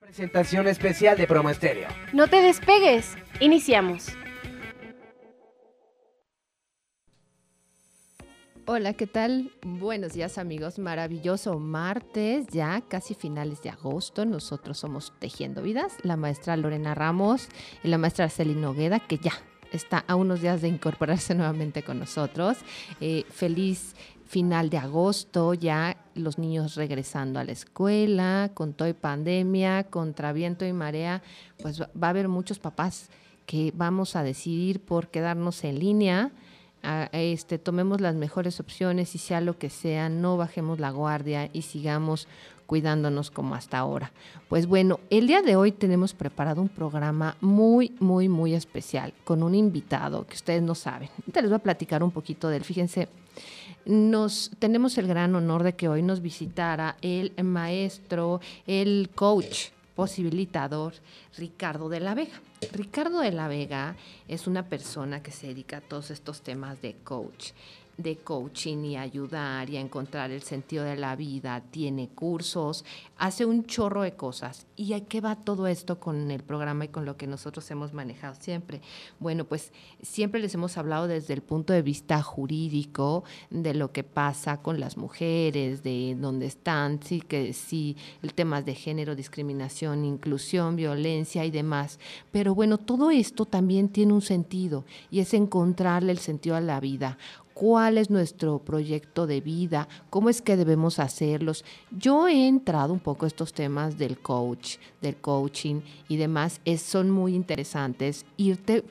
Presentación especial de Promo Estéreo. No te despegues. Iniciamos. Hola, ¿qué tal? Buenos días amigos, maravilloso martes, ya casi finales de agosto. Nosotros somos Tejiendo Vidas, la maestra Lorena Ramos y la maestra Celina Nogueda, que ya está a unos días de incorporarse nuevamente con nosotros. Eh, feliz final de agosto, ya los niños regresando a la escuela, con toda pandemia, contra viento y marea, pues va a haber muchos papás que vamos a decidir por quedarnos en línea este, tomemos las mejores opciones y sea lo que sea, no bajemos la guardia y sigamos cuidándonos como hasta ahora. Pues bueno, el día de hoy tenemos preparado un programa muy, muy, muy especial con un invitado que ustedes no saben. Ahorita les voy a platicar un poquito de él. Fíjense, nos tenemos el gran honor de que hoy nos visitara el maestro, el coach posibilitador Ricardo de la Vega. Ricardo de la Vega es una persona que se dedica a todos estos temas de coach de coaching y ayudar y a encontrar el sentido de la vida, tiene cursos, hace un chorro de cosas. ¿Y a qué va todo esto con el programa y con lo que nosotros hemos manejado siempre? Bueno, pues siempre les hemos hablado desde el punto de vista jurídico de lo que pasa con las mujeres, de dónde están, sí, que sí, el tema de género, discriminación, inclusión, violencia y demás. Pero bueno, todo esto también tiene un sentido y es encontrarle el sentido a la vida cuál es nuestro proyecto de vida, cómo es que debemos hacerlos. Yo he entrado un poco a estos temas del coach, del coaching y demás, es, son muy interesantes. Irte,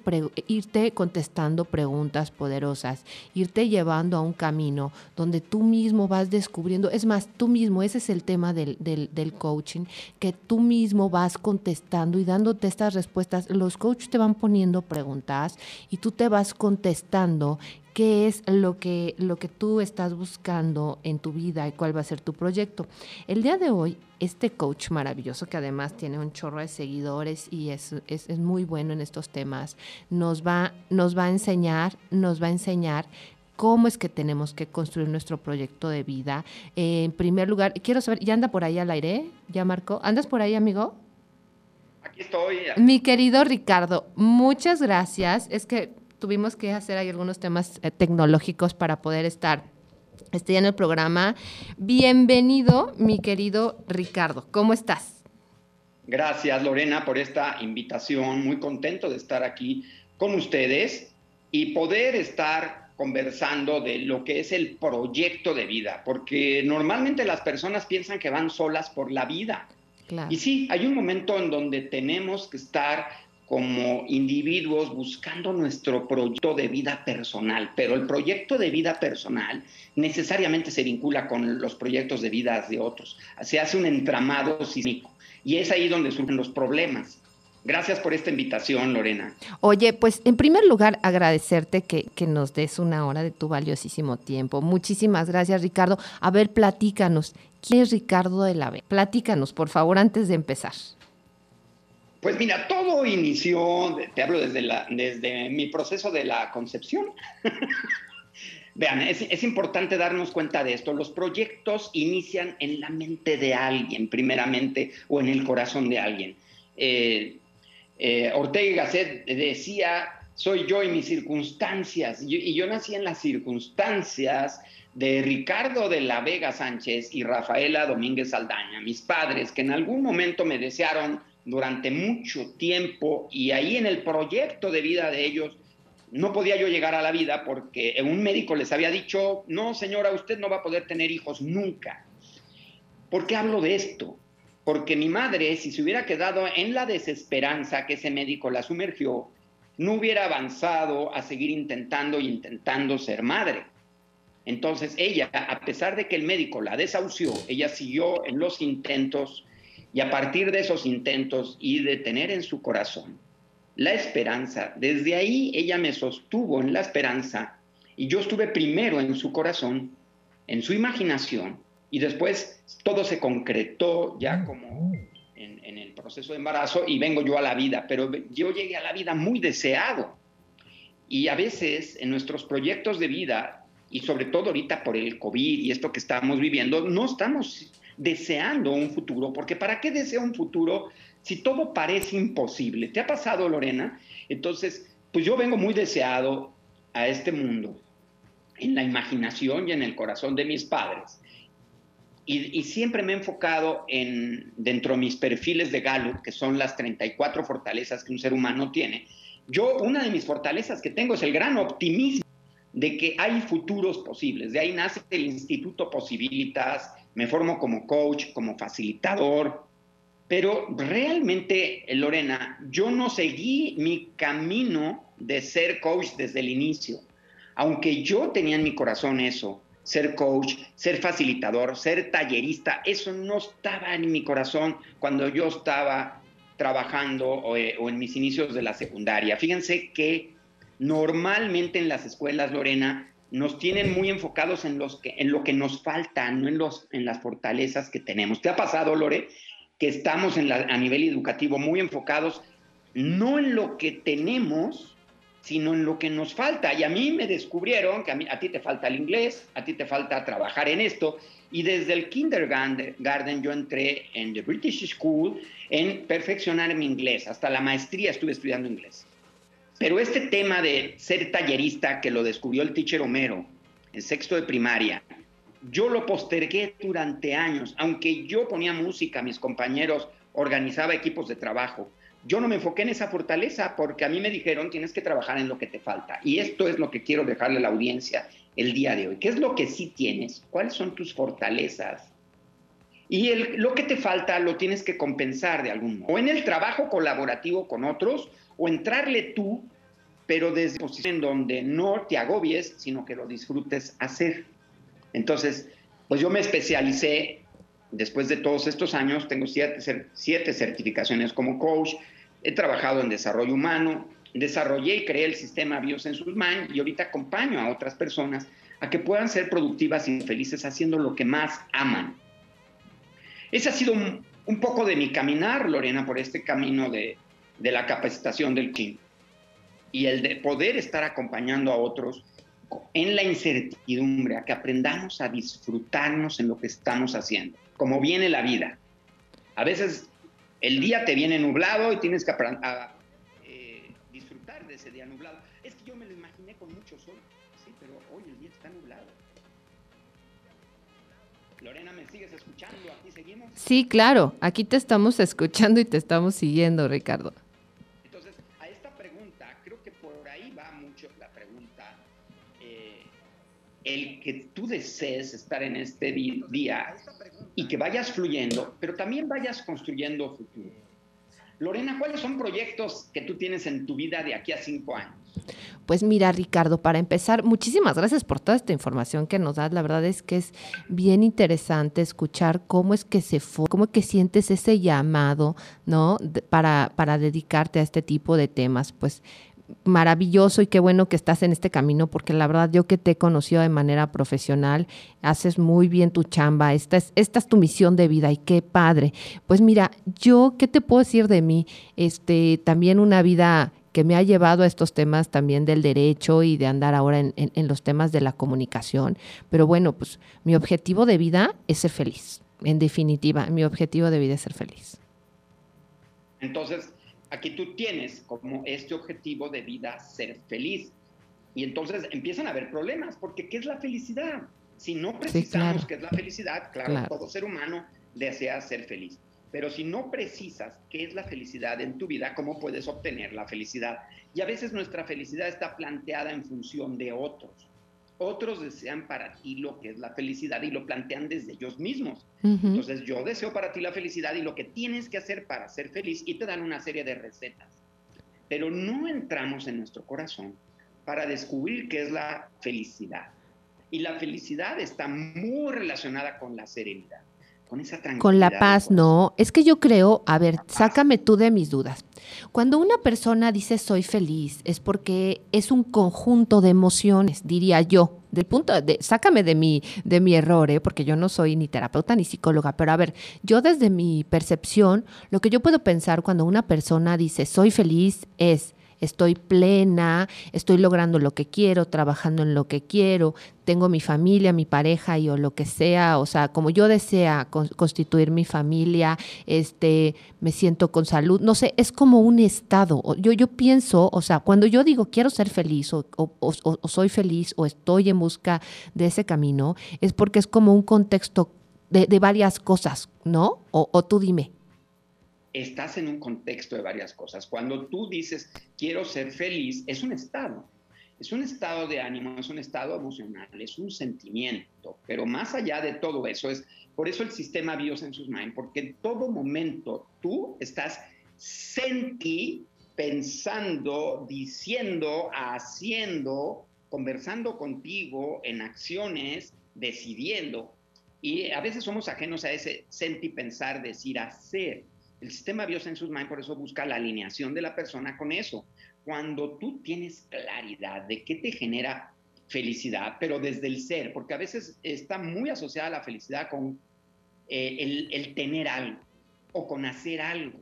irte contestando preguntas poderosas, irte llevando a un camino donde tú mismo vas descubriendo, es más, tú mismo, ese es el tema del, del, del coaching, que tú mismo vas contestando y dándote estas respuestas. Los coaches te van poniendo preguntas y tú te vas contestando qué es lo que, lo que tú estás buscando en tu vida y cuál va a ser tu proyecto. El día de hoy, este coach maravilloso, que además tiene un chorro de seguidores y es, es, muy bueno en estos temas, nos va, nos va a enseñar, nos va a enseñar cómo es que tenemos que construir nuestro proyecto de vida. en primer lugar, quiero saber, ¿ya anda por ahí al aire? ¿Ya Marco? ¿Andas por ahí, amigo? Aquí estoy. Mi querido Ricardo, muchas gracias. Es que tuvimos que hacer ahí algunos temas eh, tecnológicos para poder estar este, en el programa. Bienvenido, mi querido Ricardo. ¿Cómo estás? Gracias, Lorena, por esta invitación. Muy contento de estar aquí con ustedes y poder estar conversando de lo que es el proyecto de vida, porque normalmente las personas piensan que van solas por la vida. Y sí, hay un momento en donde tenemos que estar como individuos buscando nuestro proyecto de vida personal, pero el proyecto de vida personal necesariamente se vincula con los proyectos de vida de otros. Se hace un entramado sísmico y es ahí donde surgen los problemas. Gracias por esta invitación, Lorena. Oye, pues en primer lugar agradecerte que, nos des una hora de tu valiosísimo tiempo. Muchísimas gracias, Ricardo. A ver, platícanos. ¿Quién es Ricardo de la B? Platícanos, por favor, antes de empezar. Pues mira, todo inició, te hablo desde, desde mi proceso de la concepción. Vean, es, importante darnos cuenta de esto. Los proyectos inician en la mente de alguien, primeramente, o en el corazón de alguien. Eh, eh, Ortega y Gasset decía, soy yo y mis circunstancias. y yo nací en las circunstancias de Ricardo de la Vega Sánchez y Rafaela Domínguez Saldaña, mis padres, que en algún momento me desearon durante mucho tiempo y ahí en el proyecto de vida de ellos no podía yo llegar a la vida porque un médico les había dicho, no señora, usted no va a poder tener hijos nunca. ¿Por qué hablo de esto? Porque mi madre, si se hubiera quedado en la desesperanza que ese médico la sumergió, no hubiera avanzado a seguir intentando y intentando ser madre. Entonces ella, a pesar de que el médico la desahució, ella siguió en los intentos y a partir de esos intentos y de tener en su corazón la esperanza, desde ahí ella me sostuvo en la esperanza y yo estuve primero en su corazón, en su imaginación y después todo se concretó ya como en, en el proceso de embarazo y vengo yo a la vida, pero yo llegué a la vida muy deseado. Y a veces en nuestros proyectos de vida, y sobre todo ahorita por el COVID y esto que estamos viviendo, no estamos deseando un futuro, porque ¿para qué deseo un futuro si todo parece imposible? ¿Te ha pasado, Lorena? Entonces, pues yo vengo muy deseado a este mundo, en la imaginación y en el corazón de mis padres. Y, siempre me he enfocado en, dentro de mis perfiles de Gallup, que son las 34 fortalezas que un ser humano tiene. Yo, una de mis fortalezas que tengo es el gran optimismo de que hay futuros posibles. De ahí nace el Instituto Posibilitas, me formo como coach, como facilitador, pero realmente, Lorena, yo no seguí mi camino de ser coach desde el inicio. Aunque yo tenía en mi corazón eso, ser coach, ser facilitador, ser tallerista, eso no estaba en mi corazón cuando yo estaba trabajando o, eh, en mis inicios de la secundaria. Fíjense que normalmente en las escuelas, Lorena, nos tienen muy enfocados en, los que, en lo que nos falta, no en, los, en las fortalezas que tenemos. ¿Te ha pasado, Lore, que estamos a nivel educativo muy enfocados no en lo que tenemos, sino en lo que nos falta. Y a mí me descubrieron que a, mí, a ti te falta el inglés, a ti te falta trabajar en esto. Y desde el kindergarten yo entré en the British School en perfeccionar mi inglés. Hasta la maestría estuve estudiando inglés. Pero este tema de ser tallerista, que lo descubrió el teacher Homero en sexto de primaria, yo lo postergué durante años. Aunque yo ponía música, mis compañeros organizaba equipos de trabajo, yo no me enfoqué en esa fortaleza porque a mí me dijeron tienes que trabajar en lo que te falta. Y esto es lo que quiero dejarle a la audiencia el día de hoy. ¿Qué es lo que sí tienes? ¿Cuáles son tus fortalezas? Y lo que te falta lo tienes que compensar de algún modo. O en el trabajo colaborativo con otros, o entrarle tú, pero desde una posición donde no te agobies, sino que lo disfrutes hacer. Entonces, pues yo me especialicé después de todos estos años, tengo siete, siete, certificaciones como coach, he trabajado en desarrollo humano, desarrollé y creé el sistema Biosensus y ahorita acompaño a otras personas a que puedan ser productivas y felices haciendo lo que más aman. Ese ha sido un, poco de mi caminar, Lorena, por este camino de, de la capacitación del King y el de poder estar acompañando a otros en la incertidumbre, a que aprendamos a disfrutarnos en lo que estamos haciendo como viene la vida. A veces el día te viene nublado y tienes que eh, disfrutar de ese día nublado. Es que yo me lo imaginé con mucho sol, sí, pero hoy el día está nublado. Lorena, ¿me sigues escuchando? ¿Aquí seguimos? Sí, claro, aquí te estamos escuchando y te estamos siguiendo, Ricardo. El que tú desees estar en este día y que vayas fluyendo, pero también vayas construyendo futuro. Lorena, ¿cuáles son proyectos que tú tienes en tu vida de aquí a cinco años? Pues mira, Ricardo, para empezar, muchísimas gracias por toda esta información que nos das. La verdad es que es bien interesante escuchar cómo es que se fue, cómo que sientes ese llamado, ¿no? para, para dedicarte a este tipo de temas. Pues maravilloso y qué bueno que estás en este camino, porque la verdad yo que te he conocido de manera profesional, haces muy bien tu chamba, esta es, esta es tu misión de vida y qué padre. Pues mira, yo, ¿qué te puedo decir de mí? Este, también una vida que me ha llevado a estos temas también del derecho y de andar ahora en, en los temas de la comunicación. Pero bueno, pues mi objetivo de vida es ser feliz. En definitiva, mi objetivo de vida es ser feliz. Entonces, aquí tú tienes como este objetivo de vida ser feliz. Y entonces empiezan a haber problemas, porque ¿qué es la felicidad? Si no precisamos qué es la felicidad, claro, todo ser humano desea ser feliz. Pero si no precisas qué es la felicidad en tu vida, ¿cómo puedes obtener la felicidad? Y a veces nuestra felicidad está planteada en función de otros. Otros desean para ti lo que es la felicidad y lo plantean desde ellos mismos. Entonces yo deseo para ti la felicidad y lo que tienes que hacer para ser feliz y te dan una serie de recetas. Pero no entramos en nuestro corazón para descubrir qué es la felicidad. Y la felicidad está muy relacionada con la serenidad con esa tranquilidad. Con la paz, no. Es que yo creo, a ver, sácame tú de mis dudas. Cuando una persona dice soy feliz, es porque es un conjunto de emociones, diría yo. Del punto de, sácame de mi, de mi error, ¿eh? porque yo no soy ni terapeuta ni psicóloga, pero a ver, yo desde mi percepción, lo que yo puedo pensar cuando una persona dice soy feliz es estoy plena, estoy logrando lo que quiero, trabajando en lo que quiero, tengo mi familia, mi pareja y o lo que sea, o sea, como yo desea constituir mi familia, este, me siento con salud, no sé, es como un estado. Yo, yo pienso, o sea, cuando yo digo quiero ser feliz o, soy feliz o estoy en busca de ese camino, es porque es como un contexto de, varias cosas, ¿no? o tú dime estás en un contexto de varias cosas. Cuando tú dices, quiero ser feliz, es un estado. Es un estado de ánimo, es un estado emocional, es un sentimiento. Pero más allá de todo eso, es por eso el sistema Biosensus Mind, porque en todo momento tú estás sentí, pensando, diciendo, haciendo, conversando contigo en acciones, decidiendo. Y a veces somos ajenos a ese sentir, pensar, decir, hacer. El sistema Biosensus Mind por eso busca la alineación de la persona con eso. Cuando tú tienes claridad de qué te genera felicidad, pero desde el ser, porque a veces está muy asociada la felicidad con eh, el, tener algo o con hacer algo,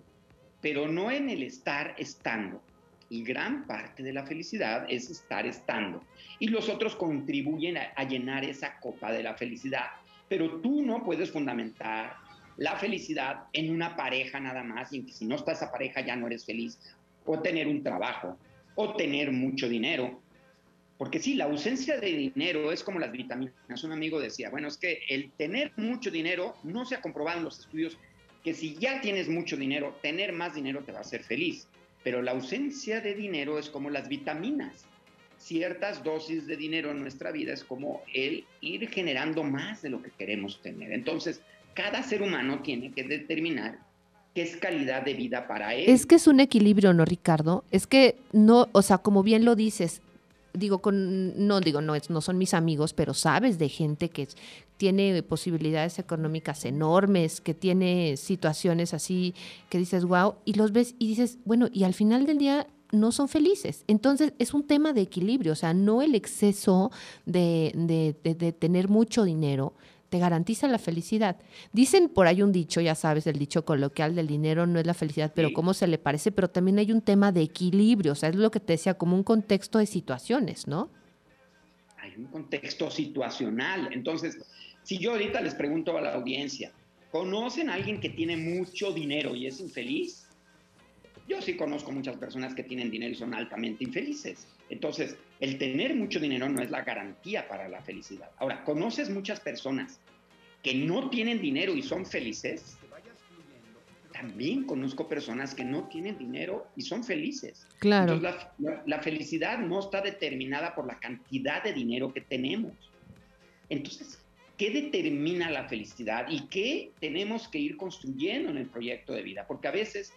pero no en el estar estando. Y gran parte de la felicidad es estar estando. Y los otros contribuyen a, llenar esa copa de la felicidad. Pero tú no puedes fundamentar la felicidad en una pareja nada más, y si no está esa pareja ya no eres feliz, o tener un trabajo, o tener mucho dinero. Porque sí, la ausencia de dinero es como las vitaminas. Un amigo decía, bueno, es que el tener mucho dinero no se ha comprobado en los estudios que si ya tienes mucho dinero, tener más dinero te va a hacer feliz. Pero la ausencia de dinero es como las vitaminas. Ciertas dosis de dinero en nuestra vida es como el ir generando más de lo que queremos tener. Entonces, cada ser humano tiene que determinar qué es calidad de vida para él. Es que es un equilibrio, ¿no, Ricardo? Es que no, o sea, como bien lo dices, digo, con, no digo, no, no son mis amigos, pero sabes de gente que tiene posibilidades económicas enormes, que tiene situaciones así, que dices, wow, y los ves y dices, bueno, y al final del día no son felices. Entonces es un tema de equilibrio, o sea, no el exceso de, de tener mucho dinero, te garantiza la felicidad. Dicen por ahí un dicho, ya sabes, el dicho coloquial del dinero no es la felicidad, pero cómo se le parece, pero también hay un tema de equilibrio, o sea, es lo que te decía, como un contexto de situaciones, ¿no? Hay un contexto situacional. Entonces, si yo ahorita les pregunto a la audiencia, ¿conocen a alguien que tiene mucho dinero y es infeliz? Yo sí conozco muchas personas que tienen dinero y son altamente infelices. Entonces, el tener mucho dinero no es la garantía para la felicidad. Ahora, ¿conoces muchas personas que no tienen dinero y son felices? También conozco personas que no tienen dinero y son felices. Claro. Entonces, la, felicidad no está determinada por la cantidad de dinero que tenemos. Entonces, ¿qué determina la felicidad y qué tenemos que ir construyendo en el proyecto de vida? Porque a veces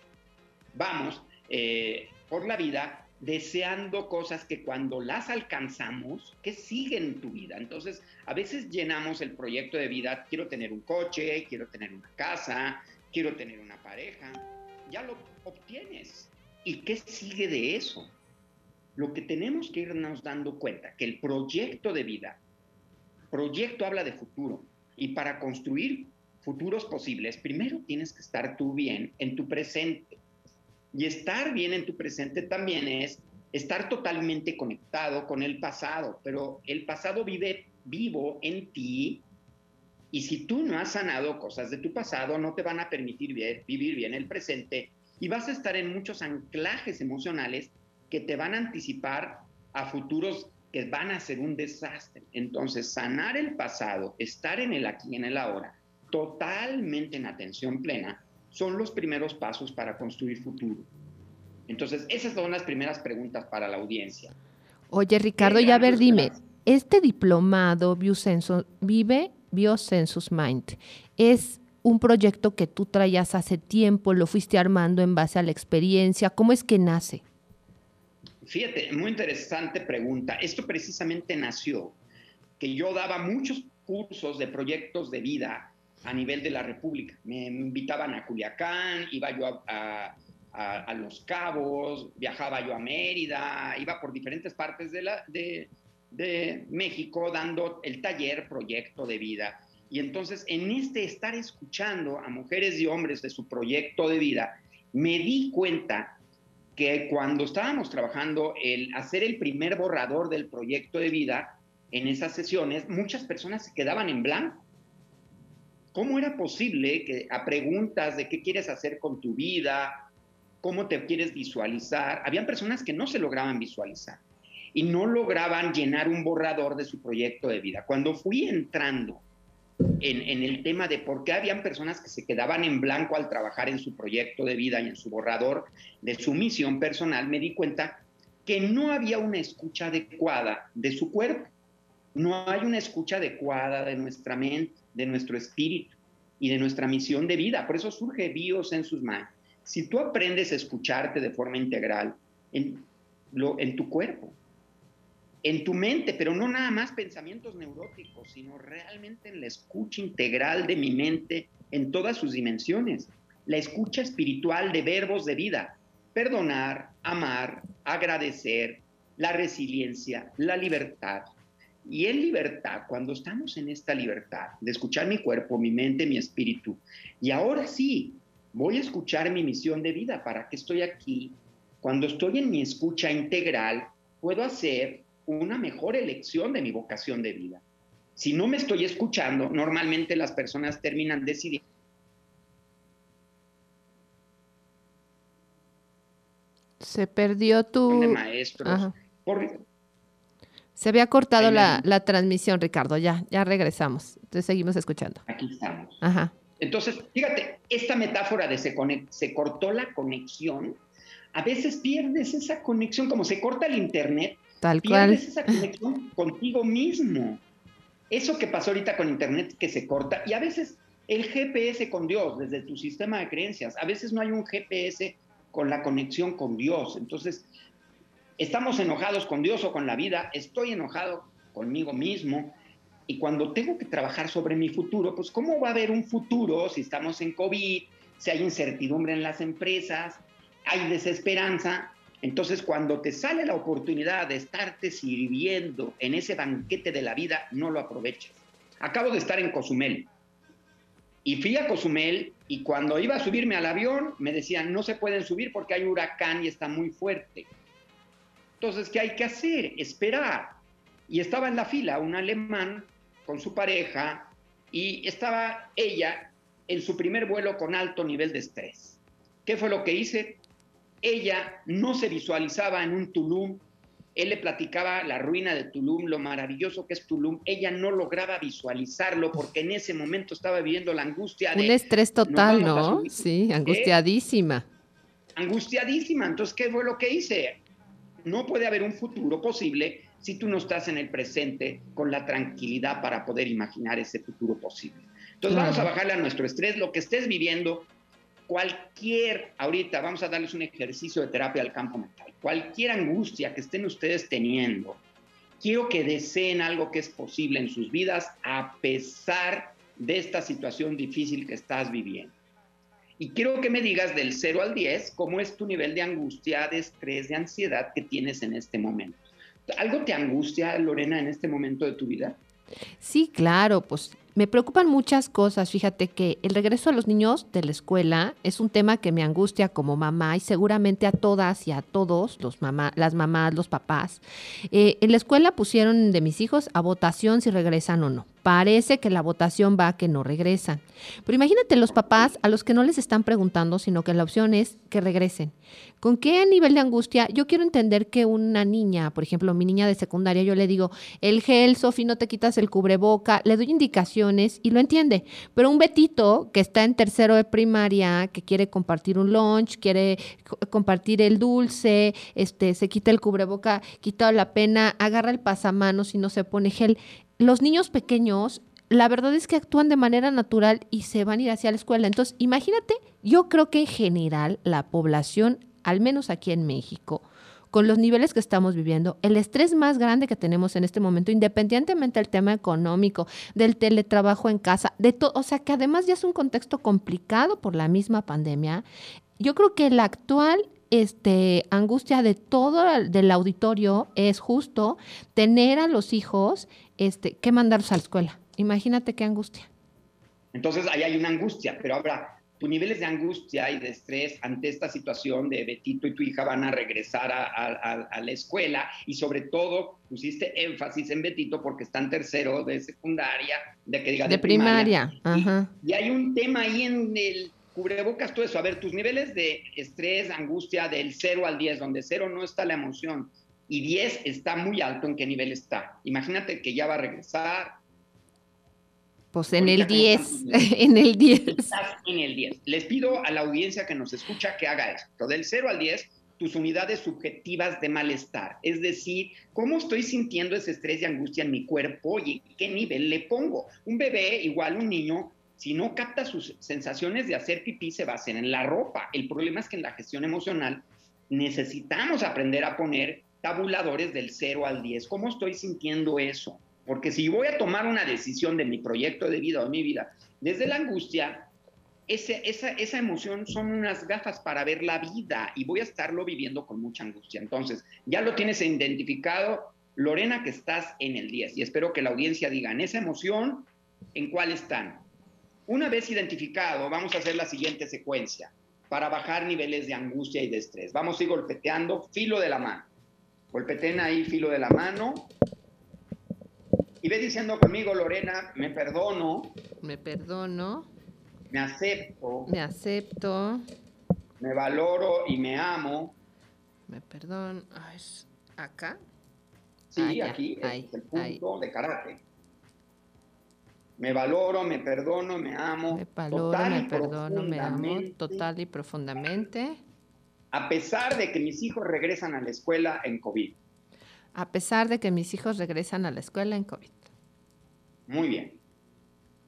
vamos eh, por la vida deseando cosas que cuando las alcanzamos, que siguen en tu vida. Entonces, a veces llenamos el proyecto de vida, quiero tener un coche, quiero tener una casa, quiero tener una pareja, ya lo obtienes. ¿Y qué sigue de eso? Lo que tenemos que irnos dando cuenta, que el proyecto de vida, proyecto habla de futuro, y para construir futuros posibles, primero tienes que estar tú bien en tu presente. Y estar bien en tu presente también es estar totalmente conectado con el pasado, pero el pasado vive vivo en ti y si tú no has sanado cosas de tu pasado, no te van a permitir vivir bien el presente y vas a estar en muchos anclajes emocionales que te van a anticipar a futuros que van a ser un desastre. Entonces, sanar el pasado, estar en el aquí y en el ahora, totalmente en atención plena, son los primeros pasos para construir futuro. Entonces, esas son las primeras preguntas para la audiencia. Oye, Ricardo, ya a ver, dime, este diplomado Biocensus, Vive Biocensus Mind es un proyecto que tú traías hace tiempo, lo fuiste armando en base a la experiencia, ¿cómo es que nace? Fíjate, muy interesante pregunta. Esto precisamente nació que yo daba muchos cursos de proyectos de vida a nivel de la República. Me invitaban a Culiacán, iba yo a, Los Cabos, viajaba yo a Mérida, iba por diferentes partes de, la, de, de México dando el taller Proyecto de Vida. Y entonces en este estar escuchando a mujeres y hombres de su proyecto de vida, me di cuenta que cuando estábamos trabajando el hacer el primer borrador del proyecto de vida, en esas sesiones, muchas personas se quedaban en blanco. ¿Cómo era posible que a preguntas de qué quieres hacer con tu vida, cómo te quieres visualizar, habían personas que no se lograban visualizar y no lograban llenar un borrador de su proyecto de vida? Cuando fui entrando en, el tema de por qué habían personas que se quedaban en blanco al trabajar en su proyecto de vida y en su borrador de su misión personal, me di cuenta que no había una escucha adecuada de su cuerpo, no hay una escucha adecuada de nuestra mente, de nuestro espíritu y de nuestra misión de vida. Por eso surge Bios en sus manos. Si tú aprendes a escucharte de forma integral en, lo, en tu cuerpo, en tu mente, pero no nada más pensamientos neuróticos, sino realmente en la escucha integral de mi mente en todas sus dimensiones. La escucha espiritual de verbos de vida, perdonar, amar, agradecer, la resiliencia, la libertad. Y en libertad, cuando estamos en esta libertad de escuchar mi cuerpo, mi mente, mi espíritu, y ahora sí, voy a escuchar mi misión de vida, ¿para qué estoy aquí? Cuando estoy en mi escucha integral, puedo hacer una mejor elección de mi vocación de vida. Si no me estoy escuchando, normalmente las personas terminan decidiendo. Se perdió tu... De maestros. Se había cortado la, transmisión, Ricardo. Ya, ya regresamos. Entonces seguimos escuchando. Aquí estamos. Ajá. Entonces, fíjate, esta metáfora de se, se cortó la conexión, a veces pierdes esa conexión, como se corta el internet, Tal cual. esa conexión contigo mismo. Eso que pasó ahorita con Internet que se corta y a veces el GPS con Dios desde tu sistema de creencias. A veces no hay un GPS con la conexión con Dios. Entonces, estamos enojados con Dios o con la vida. Estoy enojado conmigo mismo. Y cuando tengo que trabajar sobre mi futuro, pues ¿cómo va a haber un futuro si estamos en COVID, si hay incertidumbre en las empresas, hay desesperanza? Entonces, cuando te sale la oportunidad de estarte sirviendo en ese banquete de la vida, no lo aproveches. Acabo de estar en Cozumel y fui a Cozumel y cuando iba a subirme al avión me decían, no se pueden subir porque hay huracán y está muy fuerte. Entonces, ¿qué hay que hacer? Esperar. Y estaba en la fila un alemán con su pareja y estaba ella en su primer vuelo con alto nivel de estrés. ¿Qué fue lo que hice? ella no se visualizaba en un Tulum. Él le platicaba la ruina de Tulum, lo maravilloso que es Tulum. Ella no lograba visualizarlo porque en ese momento estaba viviendo la angustia. De, un estrés total, ¿no? Sí, angustiadísima. Angustiadísima. Entonces, ¿qué fue lo que hice? No puede haber un futuro posible si tú no estás en el presente con la tranquilidad para poder imaginar ese futuro posible. Entonces, vamos a bajarle a nuestro estrés. Lo que estés viviendo, cualquier, ahorita vamos a darles un ejercicio de terapia al campo mental, cualquier angustia que estén ustedes teniendo, quiero que deseen algo que es posible en sus vidas a pesar de esta situación difícil que estás viviendo. Y quiero que me digas del 0 al 10 cómo es tu nivel de angustia, de estrés, de ansiedad que tienes en este momento. ¿Algo te angustia, Lorena, en este momento de tu vida? Sí, claro, pues me preocupan muchas cosas. Fíjate que el regreso a los niños de la escuela es un tema que me angustia como mamá y seguramente a todas y a todos, los mamá, las mamás, los papás. Eh, en la escuela pusieron de mis hijos a votación si regresan o no parece que la votación va a que no regresan. Pero imagínate los papás a los que no les están preguntando, sino que la opción es que regresen. ¿Con qué nivel de angustia? Yo quiero entender que una niña, por ejemplo, mi niña de secundaria, yo le digo, el gel, Sofi, no te quitas el cubreboca, le doy indicaciones y lo entiende. Pero un Betito que está en tercero de primaria, que quiere compartir un lunch, quiere compartir el dulce, este, se quita el cubreboca, quita la pena, agarra el pasamanos y no se pone gel los niños pequeños, la verdad es que actúan de manera natural y se van a ir hacia la escuela. Entonces, imagínate, yo creo que en general la población, al menos aquí en México, con los niveles que estamos viviendo, el estrés más grande que tenemos en este momento, independientemente del tema económico, del teletrabajo en casa, de todo, o sea que además ya es un contexto complicado por la misma pandemia, yo creo que la actual este, angustia de todo el, del auditorio es justo tener a los hijos este, que mandarlos a la escuela. Imagínate qué angustia. Entonces ahí hay una angustia, pero ahora, tus niveles de angustia y de estrés ante esta situación de Betito y tu hija van a regresar a, la escuela y sobre todo pusiste énfasis en Betito porque está en tercero de secundaria, de que diga de, primaria. Y, hay un tema ahí en el cubrebocas, todo eso. A ver, tus niveles de estrés, angustia del 0 al 10, donde 0 no está la emoción y 10 está muy alto, ¿en qué nivel está? Imagínate que ya va a regresar, pues en el 10, en el 10. en el 10. Les pido a la audiencia que nos escucha que haga esto. Del 0 al 10, tus unidades subjetivas de malestar. Es decir, cómo estoy sintiendo ese estrés y angustia en mi cuerpo y qué nivel le pongo. Un bebé, igual un niño, si no capta sus sensaciones de hacer pipí, se hacer en la ropa. El problema es que en la gestión emocional necesitamos aprender a poner tabuladores del 0 al 10. ¿Cómo estoy sintiendo eso? Porque si voy a tomar una decisión de mi proyecto de vida o de mi vida desde la angustia, ese, esa, esa emoción son unas gafas para ver la vida y voy a estarlo viviendo con mucha angustia. Entonces, ya lo tienes identificado, Lorena, que estás en el 10 y espero que la audiencia diga, en esa emoción, ¿en cuál están? Una vez identificado, vamos a hacer la siguiente secuencia para bajar niveles de angustia y de estrés. Vamos a ir golpeteando filo de la mano. Golpeten ahí filo de la mano y ve diciendo conmigo, Lorena, me perdono. Me perdono. Me acepto. Me acepto. Me valoro y me amo. Me perdono. ¿Acá? Sí, ah, aquí es el punto de karate. Me valoro, me perdono, me amo. Me valoro, me perdono, me amo total y profundamente. A pesar de que mis hijos regresan a la escuela en COVID a pesar de que mis hijos regresan a la escuela en COVID. Muy bien.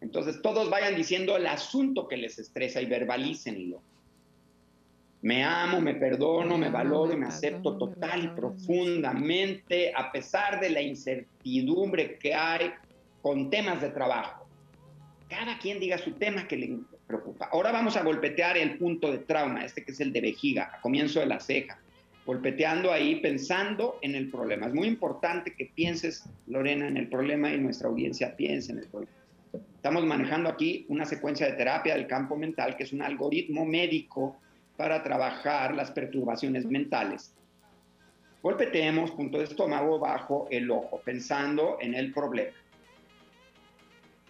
Entonces todos vayan diciendo el asunto que les estresa y verbalícenlo. Me amo, me perdono, me, valoro y me, acepto total y profundamente a pesar de la incertidumbre que hay con temas de trabajo. Cada quien diga su tema que le preocupa. Ahora vamos a golpetear el punto de trauma, este que es el de vejiga, a comienzo de la ceja golpeteando ahí, pensando en el problema. Es muy importante que pienses, Lorena, en el problema y nuestra audiencia piense en el problema. Estamos manejando aquí una secuencia de terapia del campo mental, que es un algoritmo médico para trabajar las perturbaciones mentales. Golpeteemos punto de estómago bajo el ojo, pensando en el problema.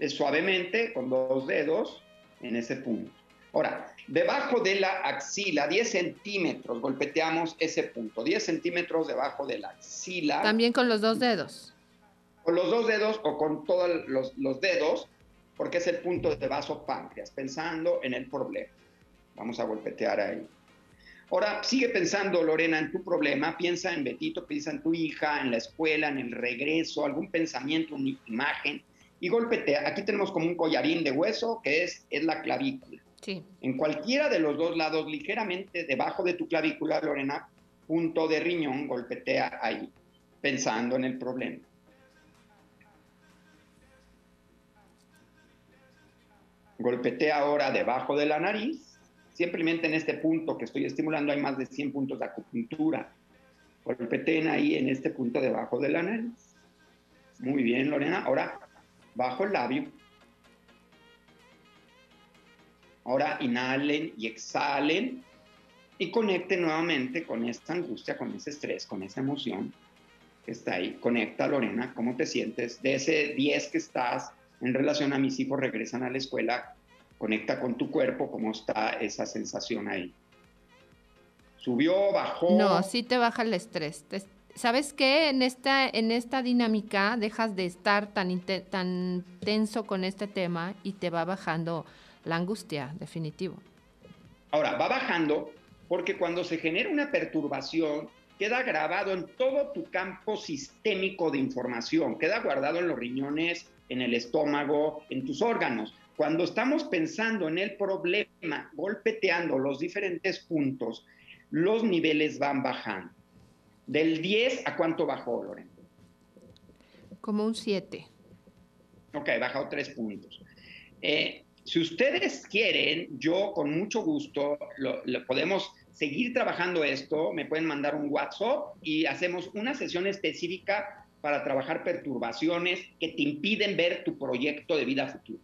Suavemente, con dos dedos, en ese punto. Ahora, debajo de la axila, 10 centímetros, golpeteamos ese punto, 10 centímetros debajo de la axila. También con los dos dedos. Con los dos dedos o con todos los, los dedos, porque es el punto de vaso páncreas, pensando en el problema. Vamos a golpetear ahí. Ahora, sigue pensando, Lorena, en tu problema, piensa en Betito, piensa en tu hija, en la escuela, en el regreso, algún pensamiento, una imagen, y golpetea. Aquí tenemos como un collarín de hueso, que es, es la clavícula. En cualquiera de los dos lados, ligeramente debajo de tu clavícula, Lorena, punto de riñón, golpetea ahí, pensando en el problema. Golpetea ahora debajo de la nariz. Simplemente en este punto que estoy estimulando hay más de 100 puntos de acupuntura. Golpeteen ahí en este punto debajo de la nariz. Muy bien, Lorena. Ahora, bajo el labio. Ahora inhalen y exhalen y conecten nuevamente con esta angustia, con ese estrés, con esa emoción que está ahí. Conecta, Lorena, ¿cómo te sientes? De ese 10 que estás en relación a mis hijos regresan a la escuela, conecta con tu cuerpo, ¿cómo está esa sensación ahí? ¿Subió, bajó? No, sí te baja el estrés. ¿Sabes qué? En esta, en esta dinámica dejas de estar tan, tan tenso con este tema y te va bajando la angustia, definitivo. Ahora, va bajando porque cuando se genera una perturbación, queda grabado en todo tu campo sistémico de información, queda guardado en los riñones, en el estómago, en tus órganos. Cuando estamos pensando en el problema, golpeteando los diferentes puntos, los niveles van bajando. Del 10 a cuánto bajó, Lorenzo? Como un 7. Ok, bajado 3 puntos. Eh, si ustedes quieren, yo con mucho gusto lo, podemos seguir trabajando esto, me pueden mandar un WhatsApp y hacemos una sesión específica para trabajar perturbaciones que te impiden ver tu proyecto de vida futuro.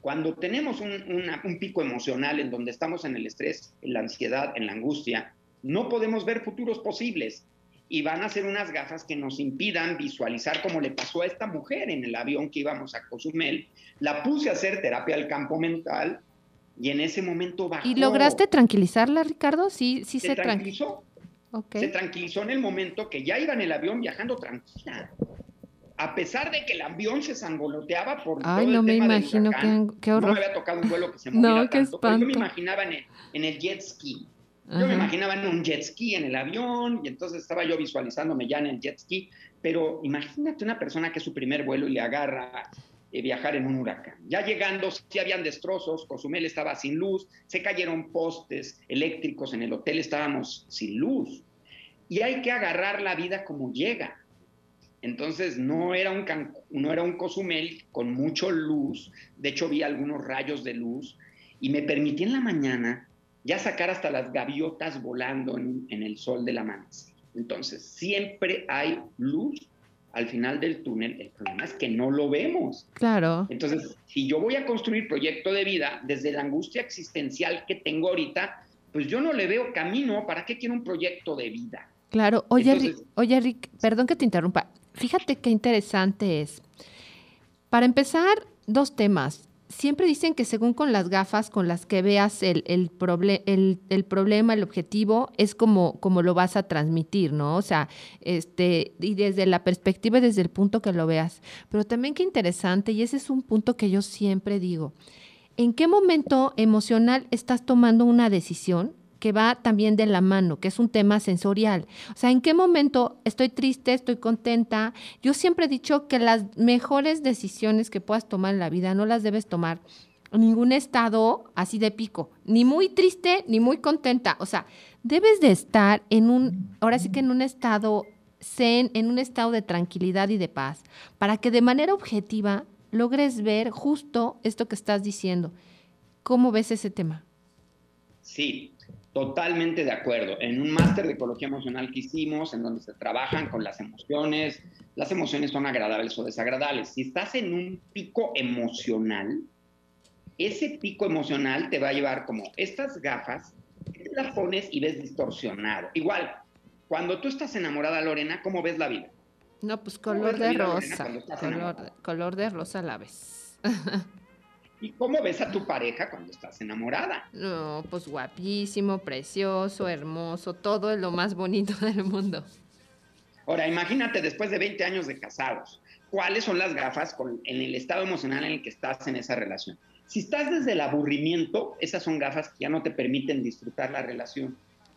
Cuando tenemos un, un pico emocional en donde estamos en el estrés, en la ansiedad, en la angustia, no podemos ver futuros posibles y van a ser unas gafas que nos impidan visualizar como le pasó a esta mujer en el avión que íbamos a Cozumel. La puse a hacer terapia al campo mental y en ese momento bajó. ¿Y lograste tranquilizarla, Ricardo? Sí, sí se, tranquilizó. Se tranquilizó en el momento que ya iba en el avión viajando tranquila. A pesar de que el avión se sangoloteaba por Ay, no me imagino qué, horror. No me había tocado un vuelo que se moviera no, tanto, yo me imaginaba en el, en el jet ski. Yo me imaginaba en un jet ski en el avión y entonces estaba yo visualizándome ya en el jet ski, pero imagínate una persona que es su primer vuelo y le agarra eh, viajar en un huracán. Ya llegando, sí habían destrozos, Cozumel estaba sin luz, se cayeron postes eléctricos en el hotel, estábamos sin luz. Y hay que agarrar la vida como llega. Entonces no era un, no era un Cozumel con mucho luz, de hecho vi algunos rayos de luz y me permití en la mañana ya sacar hasta las gaviotas volando en, el sol de la amanecer. Entonces, siempre hay luz al final del túnel. El problema es que no lo vemos. Claro. Entonces, si yo voy a construir proyecto de vida desde la angustia existencial que tengo ahorita, pues yo no le veo camino. ¿Para qué quiero un proyecto de vida? Claro. Oye, Rick, oye, Rick, perdón que te interrumpa. Fíjate qué interesante es. Para empezar, dos temas siempre dicen que según con las gafas con las que veas el, el, el, problema, el objetivo, es como, como lo vas a transmitir, ¿no? O sea, este, y desde la perspectiva, desde el punto que lo veas. Pero también qué interesante, y ese es un punto que yo siempre digo, ¿en qué momento emocional estás tomando una decisión? Que va también de la mano, que es un tema sensorial. O sea, ¿en qué momento estoy triste, estoy contenta? Yo siempre he dicho que las mejores decisiones que puedas tomar en la vida no las debes tomar en ningún estado así de pico, ni muy triste, ni muy contenta. O sea, debes de estar en un, ahora sí que en un estado zen, en un estado de tranquilidad y de paz, para que de manera objetiva logres ver justo esto que estás diciendo. ¿Cómo ves ese tema? Sí, Totalmente de acuerdo. En un máster de ecología emocional que hicimos, en donde se trabajan con las emociones, las emociones son agradables o desagradables. Si estás en un pico emocional, ese pico emocional te va a llevar como estas gafas, te las pones y ves distorsionado. Igual, cuando tú estás enamorada, Lorena, ¿cómo ves la vida? No, pues color de rosa. Color, color de rosa la ves. ¿Y cómo ves a tu pareja cuando estás enamorada? No, pues guapísimo, precioso, hermoso, todo es lo más bonito del mundo. Ahora, imagínate después de 20 años de casados, ¿cuáles son las gafas en el estado emocional en el que estás en esa relación? Si estás desde el aburrimiento, esas son gafas que ya no te permiten disfrutar la relación.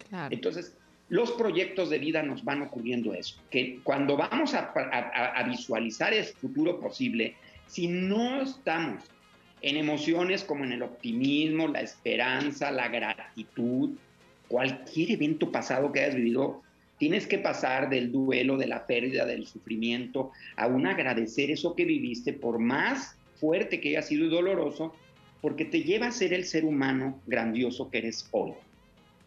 Claro. Entonces, los proyectos de vida nos van ocurriendo eso, que cuando vamos a, a visualizar el futuro posible, si no estamos en emociones como en el optimismo, la esperanza, la gratitud, cualquier evento pasado que hayas vivido, tienes que pasar del duelo, de la pérdida, del sufrimiento, a un agradecer eso que viviste, por más fuerte que haya sido y doloroso, porque te lleva a ser el ser humano grandioso que eres hoy.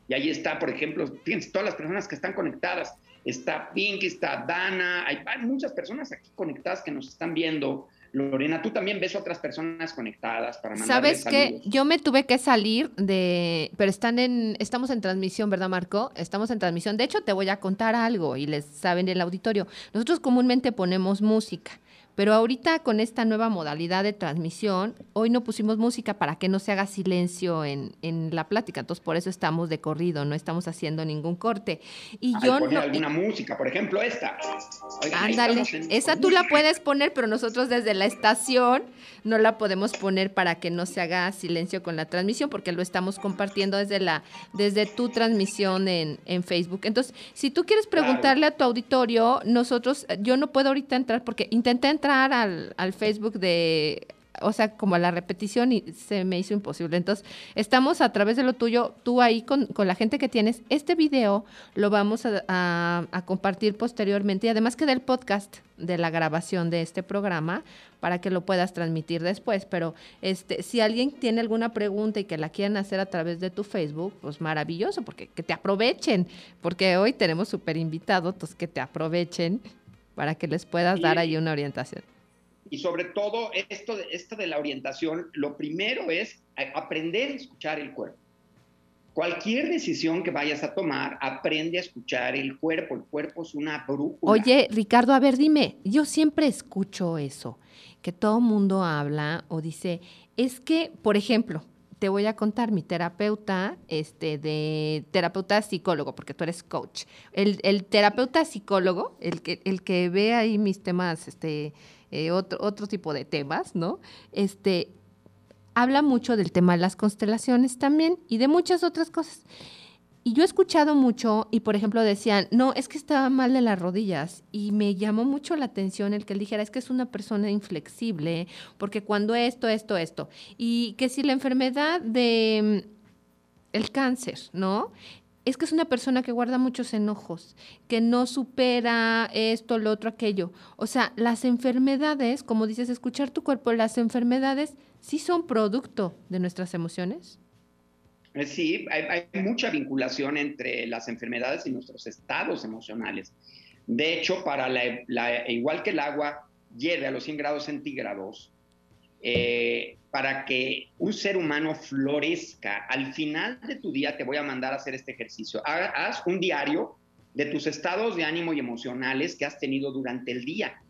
Y ahí está, por ejemplo, fíjense, todas las personas que están conectadas. Está Pink, está Dana, hay, hay muchas personas aquí conectadas que nos están viendo Lorena, tú también ves otras personas conectadas para mandar ¿Sabes qué? Yo me tuve que salir de, pero están en, estamos en transmisión, ¿verdad, Marco? Estamos en transmisión. De hecho, te voy a contar algo y les saben el auditorio. Nosotros comúnmente ponemos música. Pero ahorita con esta nueva modalidad de transmisión, hoy no pusimos música para que no se haga silencio en, la plática. Entonces, por eso estamos de corrido, no estamos haciendo ningún corte. Y yo poner alguna música, por ejemplo, esta. ándale, esa tú la puedes poner, pero nosotros desde la estación no la podemos poner para que no se haga silencio con la transmisión, porque lo estamos compartiendo desde la, desde tu transmisión en, en Facebook. Entonces, si tú quieres preguntarle a tu auditorio, nosotros, yo no puedo ahorita entrar porque intenté entrar al, al Facebook de o sea, como a la repetición y se me hizo imposible. Entonces, estamos a través de lo tuyo, tú ahí con, con la gente que tienes. Este video lo vamos a, a, compartir posteriormente y además queda el podcast de la grabación de este programa para que lo puedas transmitir después. Pero este, si alguien tiene alguna pregunta y que la quieran hacer a través de tu Facebook, pues maravilloso, porque que te aprovechen, porque hoy tenemos súper invitados, entonces que te aprovechen para que les puedas dar ahí una orientación. Y sobre todo, esto de, esto de la orientación, lo primero es aprender a escuchar el cuerpo. Cualquier decisión que vayas a tomar, aprende a escuchar el cuerpo. El cuerpo es una brújula. Oye, Ricardo, a ver, dime, yo siempre escucho eso, que todo mundo habla o dice, es que, por ejemplo, te voy a contar mi terapeuta, este, de terapeuta psicólogo, porque tú eres coach. El, el terapeuta psicólogo, el que, el que ve ahí mis temas, este, eh, otro, otro tipo de temas, ¿no? Este, habla mucho del tema de las constelaciones también y de muchas otras cosas. Y yo he escuchado mucho y, por ejemplo, decían, no, es que estaba mal de las rodillas. Y me llamó mucho la atención el que él dijera, es que es una persona inflexible, porque cuando esto, esto, esto. Y que si la enfermedad de mm, el cáncer, ¿no? Es que es una persona que guarda muchos enojos, que no supera esto, lo otro, aquello. O sea, las enfermedades, como dices, escuchar tu cuerpo, las enfermedades sí son producto de nuestras emociones. Eh, sí, hay, mucha vinculación entre las enfermedades y nuestros estados emocionales. De hecho, para la, igual que el agua hierve a los 100 grados centígrados, eh, para que un ser humano florezca, al final de tu día te voy a mandar a hacer este ejercicio. Haz un diario de tus estados de ánimo y emocionales que has tenido durante el día.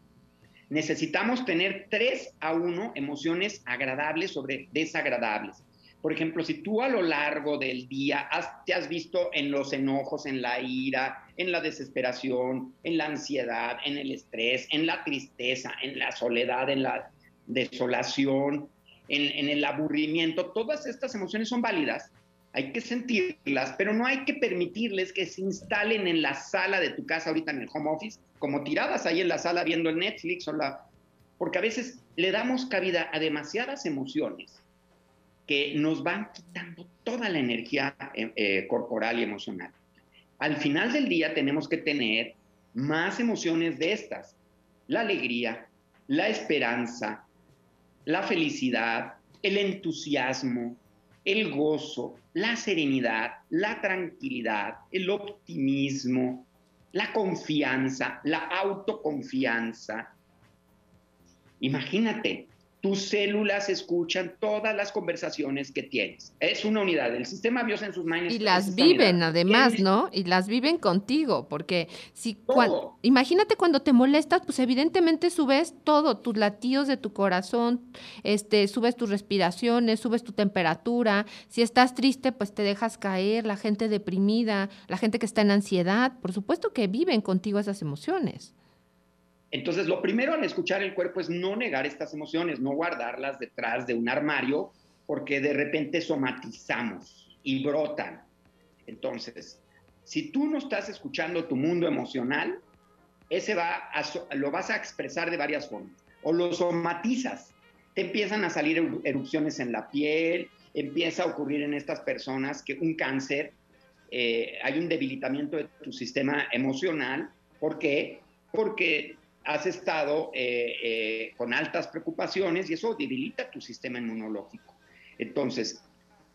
Necesitamos tener tres a uno emociones agradables sobre desagradables. Por ejemplo, si tú a lo largo del día te has visto en los enojos, en la ira, en la desesperación, en la ansiedad, en el estrés, en la tristeza, en la soledad, en la desolación, en, el aburrimiento, todas estas emociones son válidas, hay que sentirlas, pero no hay que permitirles que se instalen en la sala de tu casa ahorita en el home office, como tiradas ahí en la sala viendo el Netflix o la... Porque a veces le damos cabida a demasiadas emociones que nos van quitando toda la energía eh, eh, corporal y emocional. Al final del día tenemos que tener más emociones de estas. La alegría, la esperanza, la felicidad, el entusiasmo, el gozo, la serenidad, la tranquilidad, el optimismo, la confianza, la autoconfianza. Imagínate, tus células escuchan todas las conversaciones que tienes. Es una unidad. El sistema sus manos Y las viven además, ¿no? Y las viven contigo, porque si imagínate cuando te molestas, pues evidentemente subes todo, tus latidos de tu corazón, este, subes tus respiraciones, subes tu temperatura. Si estás triste, pues te dejas caer, la gente deprimida, la gente que está en ansiedad, por supuesto que viven contigo esas emociones. Entonces, lo primero al escuchar el cuerpo es no negar estas emociones, no guardarlas detrás de un armario, porque de repente somatizamos y brotan. Entonces, si tú no estás escuchando tu mundo emocional, ese va lo vas a expresar de varias formas. O lo somatizas, te empiezan a salir erupciones en la piel, empieza a ocurrir en estas personas que un cáncer, eh, hay un debilitamiento de tu sistema emocional. ¿Por qué? Porque has estado eh, eh, con altas preocupaciones y eso debilita tu sistema inmunológico. Entonces,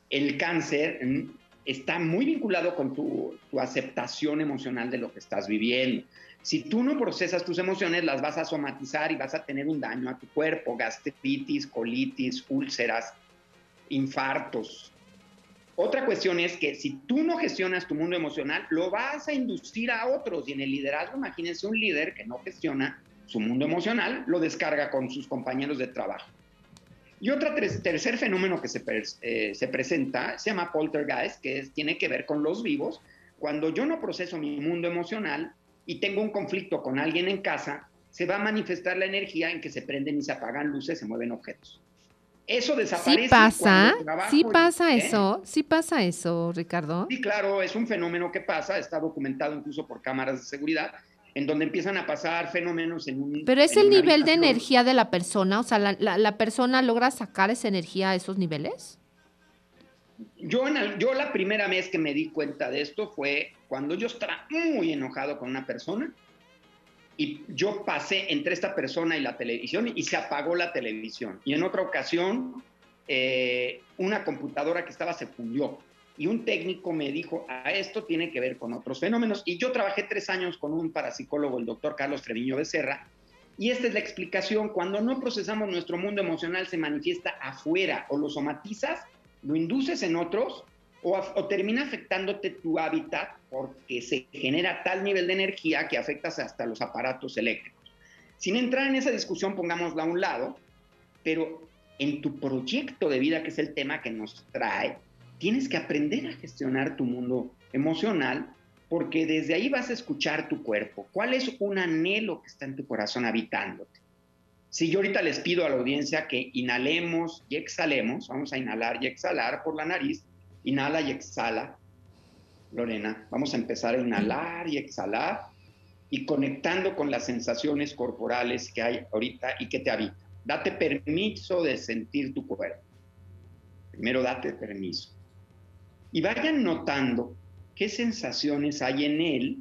el cáncer mm, está muy vinculado con tu, tu, aceptación emocional de lo que estás viviendo. Si tú no procesas tus emociones, las vas a somatizar y vas a tener un daño a tu cuerpo, gastritis, colitis, úlceras, infartos, otra cuestión es que si tú no gestionas tu mundo emocional, lo vas a inducir a otros. Y en el liderazgo, imagínense un líder que no gestiona su mundo emocional, lo descarga con sus compañeros de trabajo. Y otro tercer fenómeno que se, eh, se, presenta se llama poltergeist, que tiene que ver con los vivos. Cuando yo no proceso mi mundo emocional y tengo un conflicto con alguien en casa, se va a manifestar la energía en que se prenden y se apagan luces, se mueven objetos. Eso desaparece. Sí pasa, sí pasa ¿eh? eso, sí pasa eso, Ricardo. Sí, claro, es un fenómeno que pasa, está documentado incluso por cámaras de seguridad, en donde empiezan a pasar fenómenos en un... Pero es el nivel de energía de la persona, o sea, la, persona logra sacar esa energía a esos niveles. Yo, en yo la primera vez que me di cuenta de esto fue cuando yo estaba muy enojado con una persona y yo pasé entre esta persona y la televisión y se apagó la televisión. Y en otra ocasión, eh, una computadora que estaba se fundió. Y un técnico me dijo, a esto tiene que ver con otros fenómenos. Y yo trabajé tres años con un parapsicólogo, el doctor Carlos Treviño Becerra, Y esta es la explicación. Cuando no procesamos nuestro mundo emocional se manifiesta afuera o lo somatizas, lo induces en otros o, termina afectándote tu hábitat porque se genera tal nivel de energía que afectas hasta los aparatos eléctricos. Sin entrar en esa discusión, pongámosla a un lado, pero en tu proyecto de vida, que es el tema que nos trae, tienes que aprender a gestionar tu mundo emocional porque desde ahí vas a escuchar tu cuerpo. ¿Cuál es un anhelo que está en tu corazón habitándote? Si yo ahorita les pido a la audiencia que inhalemos y exhalemos, vamos a inhalar y exhalar por la nariz, inhala y exhala. Lorena, vamos a empezar a inhalar y exhalar y conectando con las sensaciones corporales que hay ahorita y que te habitan. Date permiso de sentir tu cuerpo. Primero date permiso. Y vayan notando qué sensaciones hay en él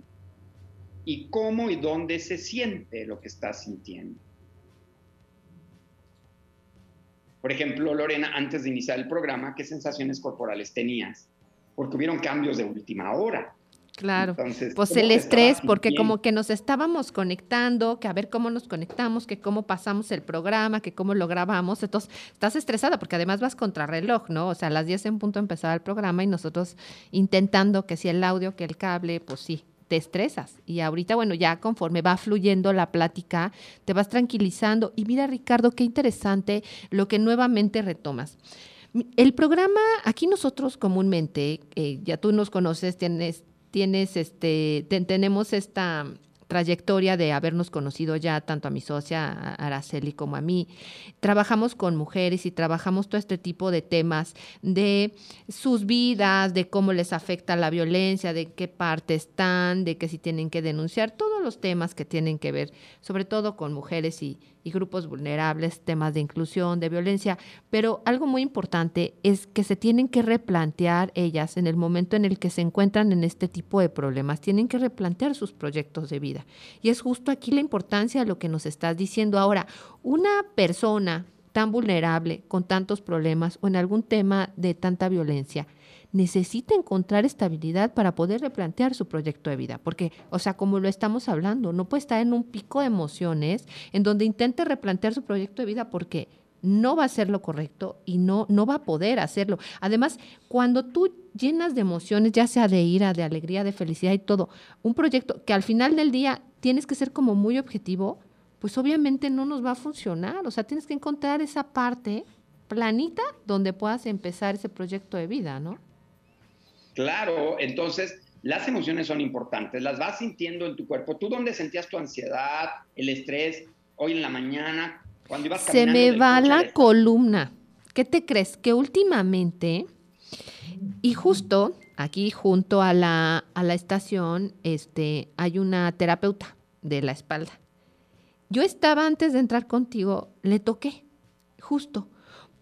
y cómo y dónde se siente lo que estás sintiendo. Por ejemplo, Lorena, antes de iniciar el programa, ¿qué sensaciones corporales tenías? Porque hubieron cambios de última hora. Claro, pues el estrés, porque como que nos estábamos conectando, que a ver cómo nos conectamos, que cómo pasamos el programa, que cómo lo grabamos, entonces estás estresada porque además vas contra reloj, ¿no? O sea, a las 10 en punto empezaba el programa y nosotros intentando que si el audio, que el cable, pues sí, te estresas. Y ahorita, bueno, ya conforme va fluyendo la plática, te vas tranquilizando. Y mira, Ricardo, qué interesante lo que nuevamente retomas. El programa, aquí nosotros comúnmente, eh, ya tú nos conoces, tienes tienes este, tenemos esta trayectoria de habernos conocido ya tanto a mi socia Araceli como a mí. Trabajamos con mujeres y trabajamos todo este tipo de temas de sus vidas, de cómo les afecta la violencia, de qué parte están, de que si tienen que denunciar, todos los temas que tienen que ver, sobre todo con mujeres y, grupos vulnerables, temas de inclusión, de violencia, pero algo muy importante es que se tienen que replantear ellas en el momento en el que se encuentran en este tipo de problemas, tienen que replantear sus proyectos de vida. Y es justo aquí la importancia de lo que nos estás diciendo ahora. Una persona tan vulnerable, con tantos problemas o en algún tema de tanta violencia, necesita encontrar estabilidad para poder replantear su proyecto de vida. Porque, o sea, como lo estamos hablando, no puede estar en un pico de emociones en donde intente replantear su proyecto de vida porque no va a ser lo correcto y no, no va a poder hacerlo. Además, cuando tú llenas de emociones, ya sea de ira, de alegría, de felicidad y todo, un proyecto que al final del día tienes que ser como muy objetivo, pues obviamente no nos va a funcionar. O sea, tienes que encontrar esa parte planita donde puedas empezar ese proyecto de vida, ¿no? Claro, entonces las emociones son importantes, las vas sintiendo en tu cuerpo. ¿Tú dónde sentías tu ansiedad, el estrés hoy en la mañana, cuando ibas Se me va la columna. ¿Qué te crees? Que últimamente, y justo aquí junto a la, a la estación, este, hay una terapeuta de la espalda. Yo estaba antes de entrar contigo, le toqué, justo.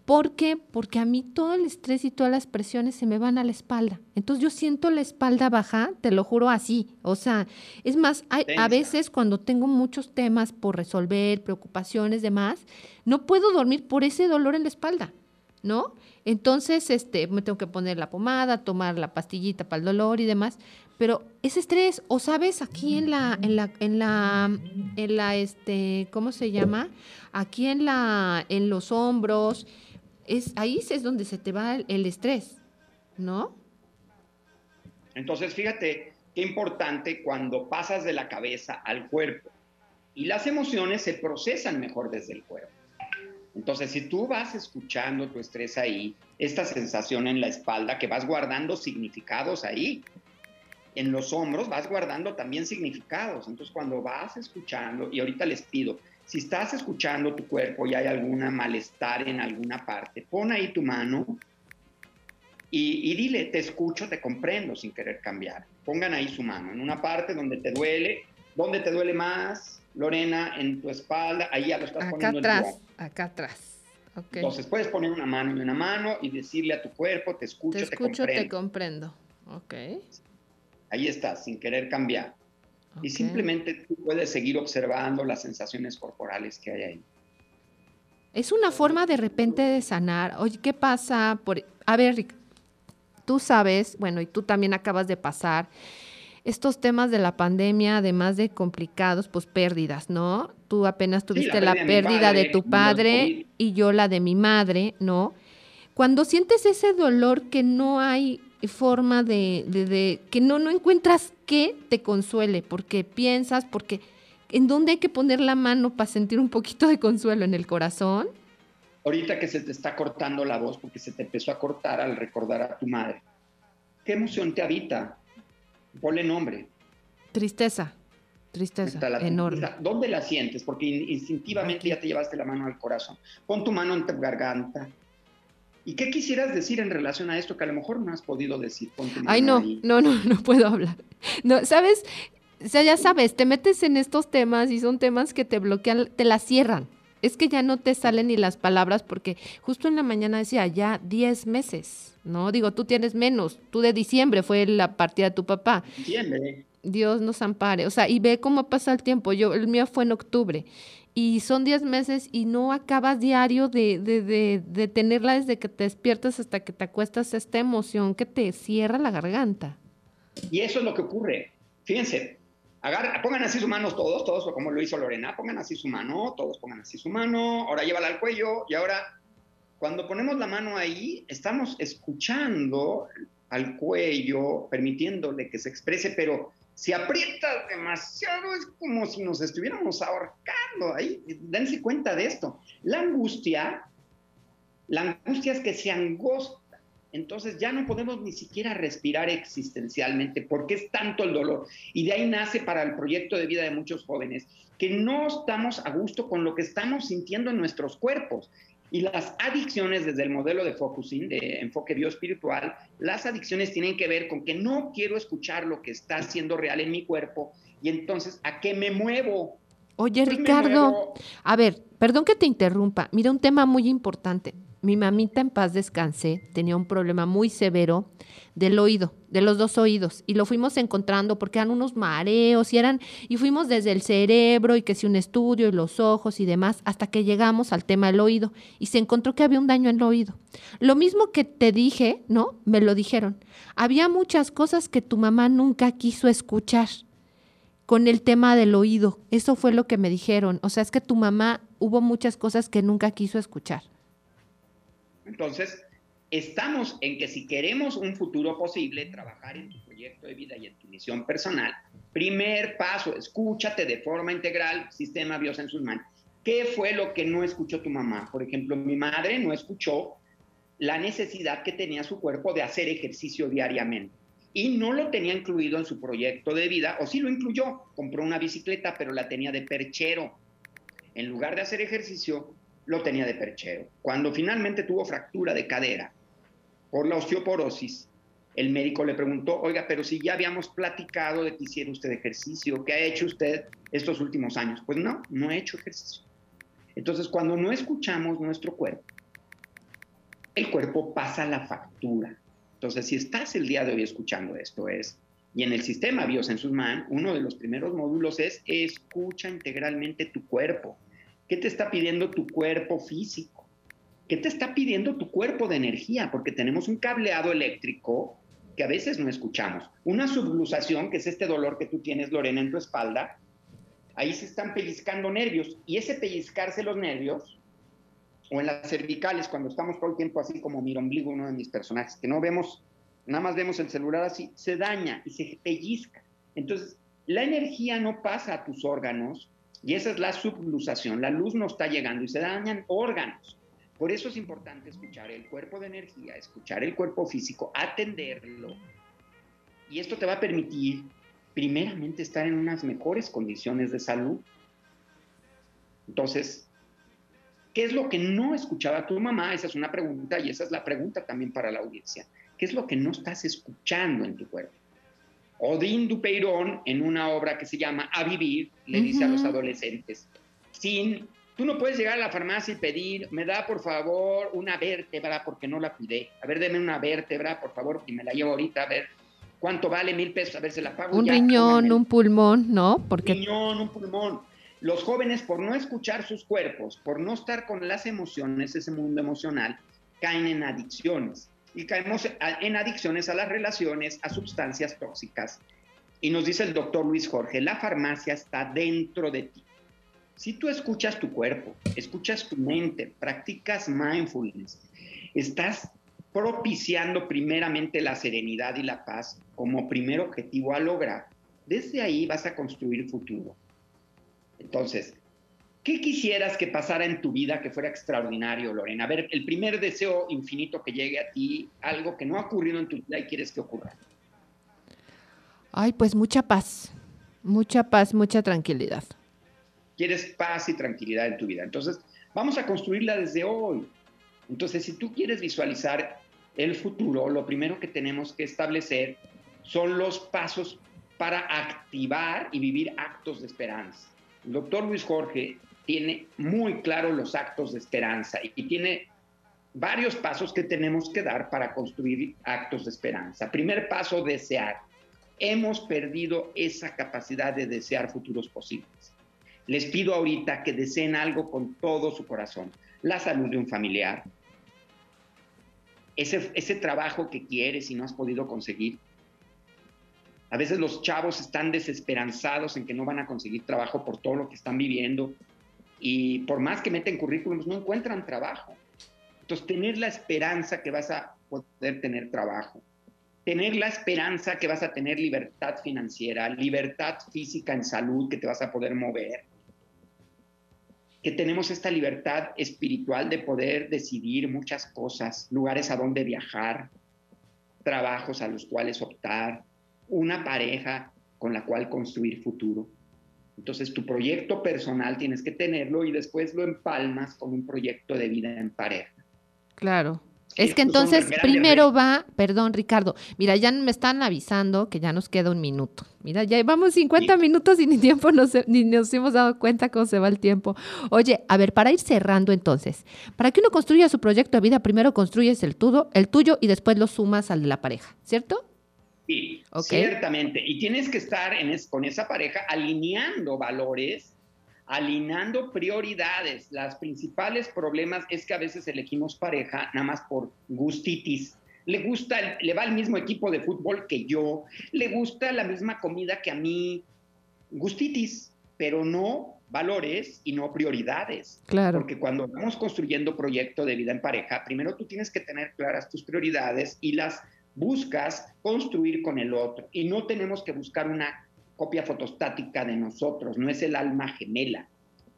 ¿Por qué? Porque a mí todo el estrés y todas las presiones se me van a la espalda. Entonces yo siento la espalda baja, te lo juro así. O sea, es más, hay, a veces cuando tengo muchos temas por resolver, preocupaciones, demás, no puedo dormir por ese dolor en la espalda, ¿no? Entonces, este, me tengo que poner la pomada, tomar la pastillita para el dolor y demás. Pero ese estrés, o sabes, aquí en la, en la, en la, en la, este, ¿cómo se llama? Aquí en la, en los hombros es ahí es donde se te va el, estrés, ¿no? Entonces, fíjate qué importante cuando pasas de la cabeza al cuerpo y las emociones se procesan mejor desde el cuerpo. Entonces, si tú vas escuchando tu estrés ahí, esta sensación en la espalda, que vas guardando significados ahí, en los hombros vas guardando también significados. Entonces, cuando vas escuchando, y ahorita les pido, si estás escuchando tu cuerpo y hay alguna malestar en alguna parte, pon ahí tu mano y, dile, te escucho, te comprendo sin querer cambiar. Pongan ahí su mano, en una parte donde te duele, donde te duele más, Lorena, en tu espalda, ahí ya lo estás acá poniendo. Atrás, acá atrás, Entonces puedes poner una mano y una mano y decirle a tu cuerpo, te escucho, te, escucho, te comprendo. Te comprendo. Ok. Ahí estás, sin querer cambiar. Y simplemente tú puedes seguir observando las sensaciones corporales que hay ahí. Es una forma de repente de sanar. Oye, ¿qué pasa? Por... A ver, Rick, tú sabes, bueno, y tú también acabas de pasar. estos temas de la pandemia, además de complicados, pues pérdidas, ¿no? Tú apenas tuviste la, pérdida de, tu padre y yo la de mi madre, ¿no? Cuando sientes ese dolor que no hay forma de, de, que no, no encuentras que te consuele, porque piensas, porque en dónde hay que poner la mano para sentir un poquito de consuelo en el corazón. Ahorita que se te está cortando la voz porque se te empezó a cortar al recordar a tu madre, ¿qué emoción te habita? Ponle nombre. Tristeza, tristeza enorme. ¿Dónde la sientes? Porque instintivamente ya te llevaste la mano al corazón. Pon tu mano en tu garganta. ¿Y qué quisieras decir en relación a esto que a lo mejor no has podido decir? Ay, no, no, no, no puedo hablar. No, ¿sabes? O sea, ya sabes, te metes en estos temas y son temas que te bloquean, te la cierran. Es que ya no te salen ni las palabras porque justo en la mañana decía, ya 10 meses, ¿no? Digo, tú tienes menos, tú de diciembre fue la partida de tu papá. Diciembre. Dios nos ampare, o sea, y ve cómo pasa el tiempo. Yo, el mío fue en octubre y son 10 meses y no acabas diario de, de, de, tenerla desde que te despiertas hasta que te acuestas esta emoción que te cierra la garganta. Y eso es lo que ocurre. Fíjense, pongan así sus manos todos, todos como lo hizo Lorena, pongan así su mano, todos pongan así su mano, ahora llévala al cuello y ahora cuando ponemos la mano ahí, estamos escuchando al cuello, permitiéndole que se exprese, pero si aprietas demasiado es como si nos estuviéramos ahorcando ahí. Dense cuenta de esto. La angustia, la angustia es que se angosta entonces ya no podemos ni siquiera respirar existencialmente porque es tanto el dolor. Y de ahí nace para el proyecto de vida de muchos jóvenes que no estamos a gusto con lo que estamos sintiendo en nuestros cuerpos. Y las adicciones desde el modelo de focusing, de enfoque bioespiritual, las adicciones tienen que ver con que no quiero escuchar lo que está siendo real en mi cuerpo y entonces a qué me muevo. Oye, Ricardo, a ver, perdón que te interrumpa. Mira, un tema muy importante mi mamita en paz descansé, tenía un problema muy severo del oído, de los dos oídos, y lo fuimos encontrando porque eran unos mareos y eran, y fuimos desde el cerebro y que si un estudio y los ojos y demás, hasta que llegamos al tema del oído y se encontró que había un daño en el oído. Lo mismo que te dije, ¿no? Me lo dijeron. Había muchas cosas que tu mamá nunca quiso escuchar con el tema del oído. Eso fue lo que me dijeron. O sea, es que tu mamá hubo muchas cosas que nunca quiso escuchar. Entonces, estamos en que si queremos un futuro posible, trabajar en tu proyecto de vida y en tu misión personal, primer paso, escúchate de forma integral, sistema Dios en sus manos. ¿Qué fue lo que no escuchó tu mamá? Por ejemplo, mi madre no escuchó la necesidad que tenía su cuerpo de hacer ejercicio diariamente. Y no lo tenía incluido en su proyecto de vida, o sí lo incluyó, compró una bicicleta, pero la tenía de perchero. En lugar de hacer ejercicio, lo tenía de perchero. Cuando finalmente tuvo fractura de cadera por la osteoporosis, el médico le preguntó, oiga, pero si ya habíamos platicado de que hiciera usted ejercicio, ¿qué ha hecho usted estos últimos años? Pues no, no he hecho ejercicio. Entonces, cuando no escuchamos nuestro cuerpo, el cuerpo pasa la factura. Entonces, si estás el día de hoy escuchando esto, es, y en el sistema BioSensusMan, uno de los primeros módulos es escucha integralmente tu cuerpo. ¿Qué te está pidiendo tu cuerpo físico? ¿Qué te está pidiendo tu cuerpo de energía? Porque tenemos un cableado eléctrico que a veces no escuchamos. Una sublusación, que es este dolor que tú tienes, Lorena, en tu espalda, ahí se están pellizcando nervios. Y ese pellizcarse los nervios, o en las cervicales, cuando estamos todo el tiempo así como mi ombligo, uno de mis personajes, que no vemos, nada más vemos el celular así, se daña y se pellizca. Entonces, la energía no pasa a tus órganos, y esa es la sublusación. La luz no está llegando y se dañan órganos. Por eso es importante escuchar el cuerpo de energía, escuchar el cuerpo físico, atenderlo. Y esto te va a permitir, primeramente, estar en unas mejores condiciones de salud. Entonces, ¿qué es lo que no escuchaba tu mamá? Esa es una pregunta y esa es la pregunta también para la audiencia. ¿Qué es lo que no estás escuchando en tu cuerpo? Odín Dupeirón, en una obra que se llama A Vivir, le dice a los adolescentes, sin, tú no puedes llegar a la farmacia y pedir, me da por favor una vértebra porque no la cuidé. A ver, deme una vértebra, por favor, y me la llevo ahorita, a ver cuánto vale mil pesos, a ver, se la pago. Un riñón, un pulmón, ¿no? Porque... Un riñón, un pulmón. Los jóvenes, por no escuchar sus cuerpos, por no estar con las emociones, ese mundo emocional, caen en adicciones y caemos en adicciones a las relaciones, a sustancias tóxicas. Y nos dice el doctor Luis Jorge, la farmacia está dentro de ti. Si tú escuchas tu cuerpo, escuchas tu mente, practicas mindfulness, estás propiciando primeramente la serenidad y la paz como primer objetivo a lograr. Desde ahí vas a construir futuro. Entonces, ¿qué quisieras que pasara en tu vida que fuera extraordinario, Lorena? A ver, el primer deseo infinito que llegue a ti, algo que no ha ocurrido en tu vida y quieres que ocurra. Ay, pues mucha paz, mucha paz, mucha tranquilidad. Quieres paz y tranquilidad en tu vida. Entonces, vamos a construirla desde hoy. Entonces, si tú quieres visualizar el futuro, lo primero que tenemos que establecer son los pasos para activar y vivir actos de esperanza. El doctor Luis Jorge tiene muy claro los actos de esperanza y tiene varios pasos que tenemos que dar para construir actos de esperanza. Primer paso, desear. Hemos perdido esa capacidad de desear futuros posibles. Les pido ahorita que deseen algo con todo su corazón. La salud de un familiar, ese, ese trabajo que quieres y no has podido conseguir. A veces los chavos están desesperanzados en que no van a conseguir trabajo por todo lo que están viviendo y por más que meten currículums no encuentran trabajo. Entonces, tener la esperanza que vas a poder tener trabajo, tener la esperanza que vas a tener libertad financiera, libertad física en salud, que te vas a poder mover, que tenemos esta libertad espiritual de poder decidir muchas cosas, lugares a donde viajar, trabajos a los cuales optar, una pareja con la cual construir futuro. Entonces tu proyecto personal tienes que tenerlo y después lo empalmas con un proyecto de vida en pareja. Claro es que entonces primero va, perdón Ricardo, mira, ya me están avisando que ya nos queda un minuto. Mira, ya llevamos 50 minutos y ni tiempo nos, ni nos hemos dado cuenta cómo se va el tiempo. Oye, a ver, para ir cerrando entonces, para que uno construya su proyecto de vida, primero construyes el tuyo, el tuyo y después lo sumas al de la pareja, ¿cierto? Sí, ciertamente. Y tienes que estar en con esa pareja alineando valores alineando prioridades. Las principales problemas es que a veces elegimos pareja nada más por gustitis. Le gusta, le va al mismo equipo de fútbol que yo, le gusta la misma comida que a mí. Gustitis, pero no valores y no prioridades. Claro. Porque cuando vamos construyendo proyecto de vida en pareja, primero tú tienes que tener claras tus prioridades y las buscas construir con el otro. Y no tenemos que buscar una copia fotostática de nosotros, no es el alma gemela.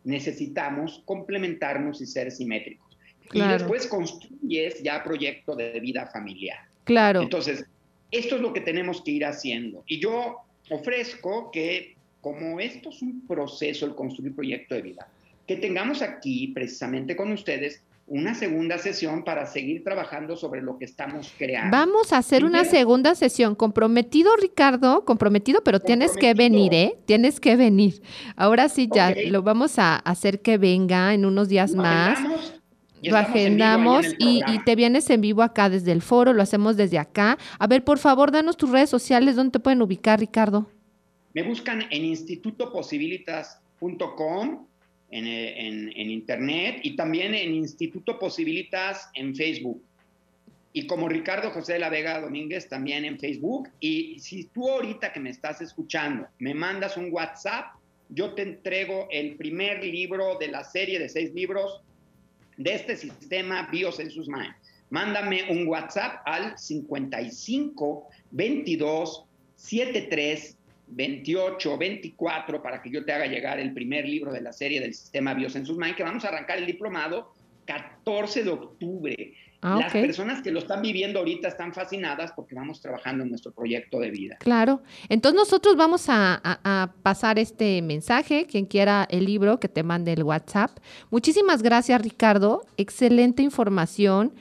Necesitamos complementarnos y ser simétricos. Y después construyes ya proyecto de vida familiar. Claro. Entonces, esto es lo que tenemos que ir haciendo. Y yo ofrezco que, como esto es un proceso, el construir proyecto de vida, que tengamos aquí precisamente con ustedes una segunda sesión para seguir trabajando sobre lo que estamos creando. Vamos a hacer una segunda sesión. Comprometido, Ricardo, comprometido, pero tienes que venir, ¿eh? Tienes que venir. Ahora sí, ya lo vamos a hacer que venga en unos días más. lo agendamos y, y, te vienes en vivo acá desde el foro, lo hacemos desde acá. A ver, por favor, danos tus redes sociales, ¿dónde te pueden ubicar, Ricardo? Me buscan en institutoposibilitas.com en, Internet y también en Instituto Posibilitas en Facebook. Y como Ricardo José de la Vega Domínguez también en Facebook. Y si tú ahorita que me estás escuchando me mandas un WhatsApp, yo te entrego el primer libro de la serie de seis libros de este sistema Biosensus Mind. Mándame un WhatsApp al 55 22 73 28, 24, para que yo te haga llegar el primer libro de la serie del sistema Biosensus Mind, que vamos a arrancar el diplomado 14 de octubre. Ah, Las personas que lo están viviendo ahorita están fascinadas porque vamos trabajando en nuestro proyecto de vida. Claro. Entonces nosotros vamos a, pasar este mensaje. Quien quiera el libro, que te mande el WhatsApp. Muchísimas gracias, Ricardo. Excelente información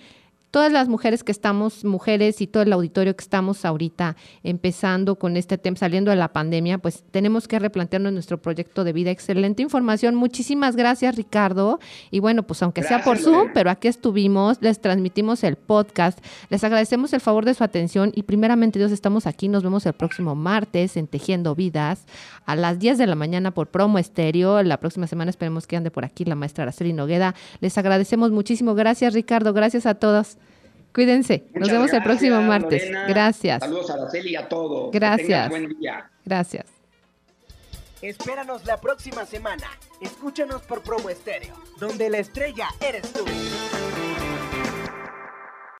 todas las mujeres que estamos, mujeres y todo el auditorio que estamos ahorita empezando con este tema, saliendo de la pandemia, pues tenemos que replantearnos nuestro proyecto de vida. Excelente información. Muchísimas gracias, Ricardo. Y bueno, pues aunque sea por Zoom, pero aquí estuvimos, les transmitimos el podcast. Les agradecemos el favor de su atención y primeramente Dios, estamos aquí. Nos vemos el próximo martes en Tejiendo Vidas a las 10 de la mañana por Promo Estéreo. La próxima semana esperemos que ande por aquí la maestra Araceli Nogueda. Les agradecemos muchísimo. Gracias, Ricardo. Gracias a todos. Cuídense. Nos vemos el próximo martes. gracias. Saludos a Araceli y a todos. Gracias. buen día. Gracias. Espéranos la próxima semana. Escúchanos por Promo Estéreo, donde la estrella eres tú.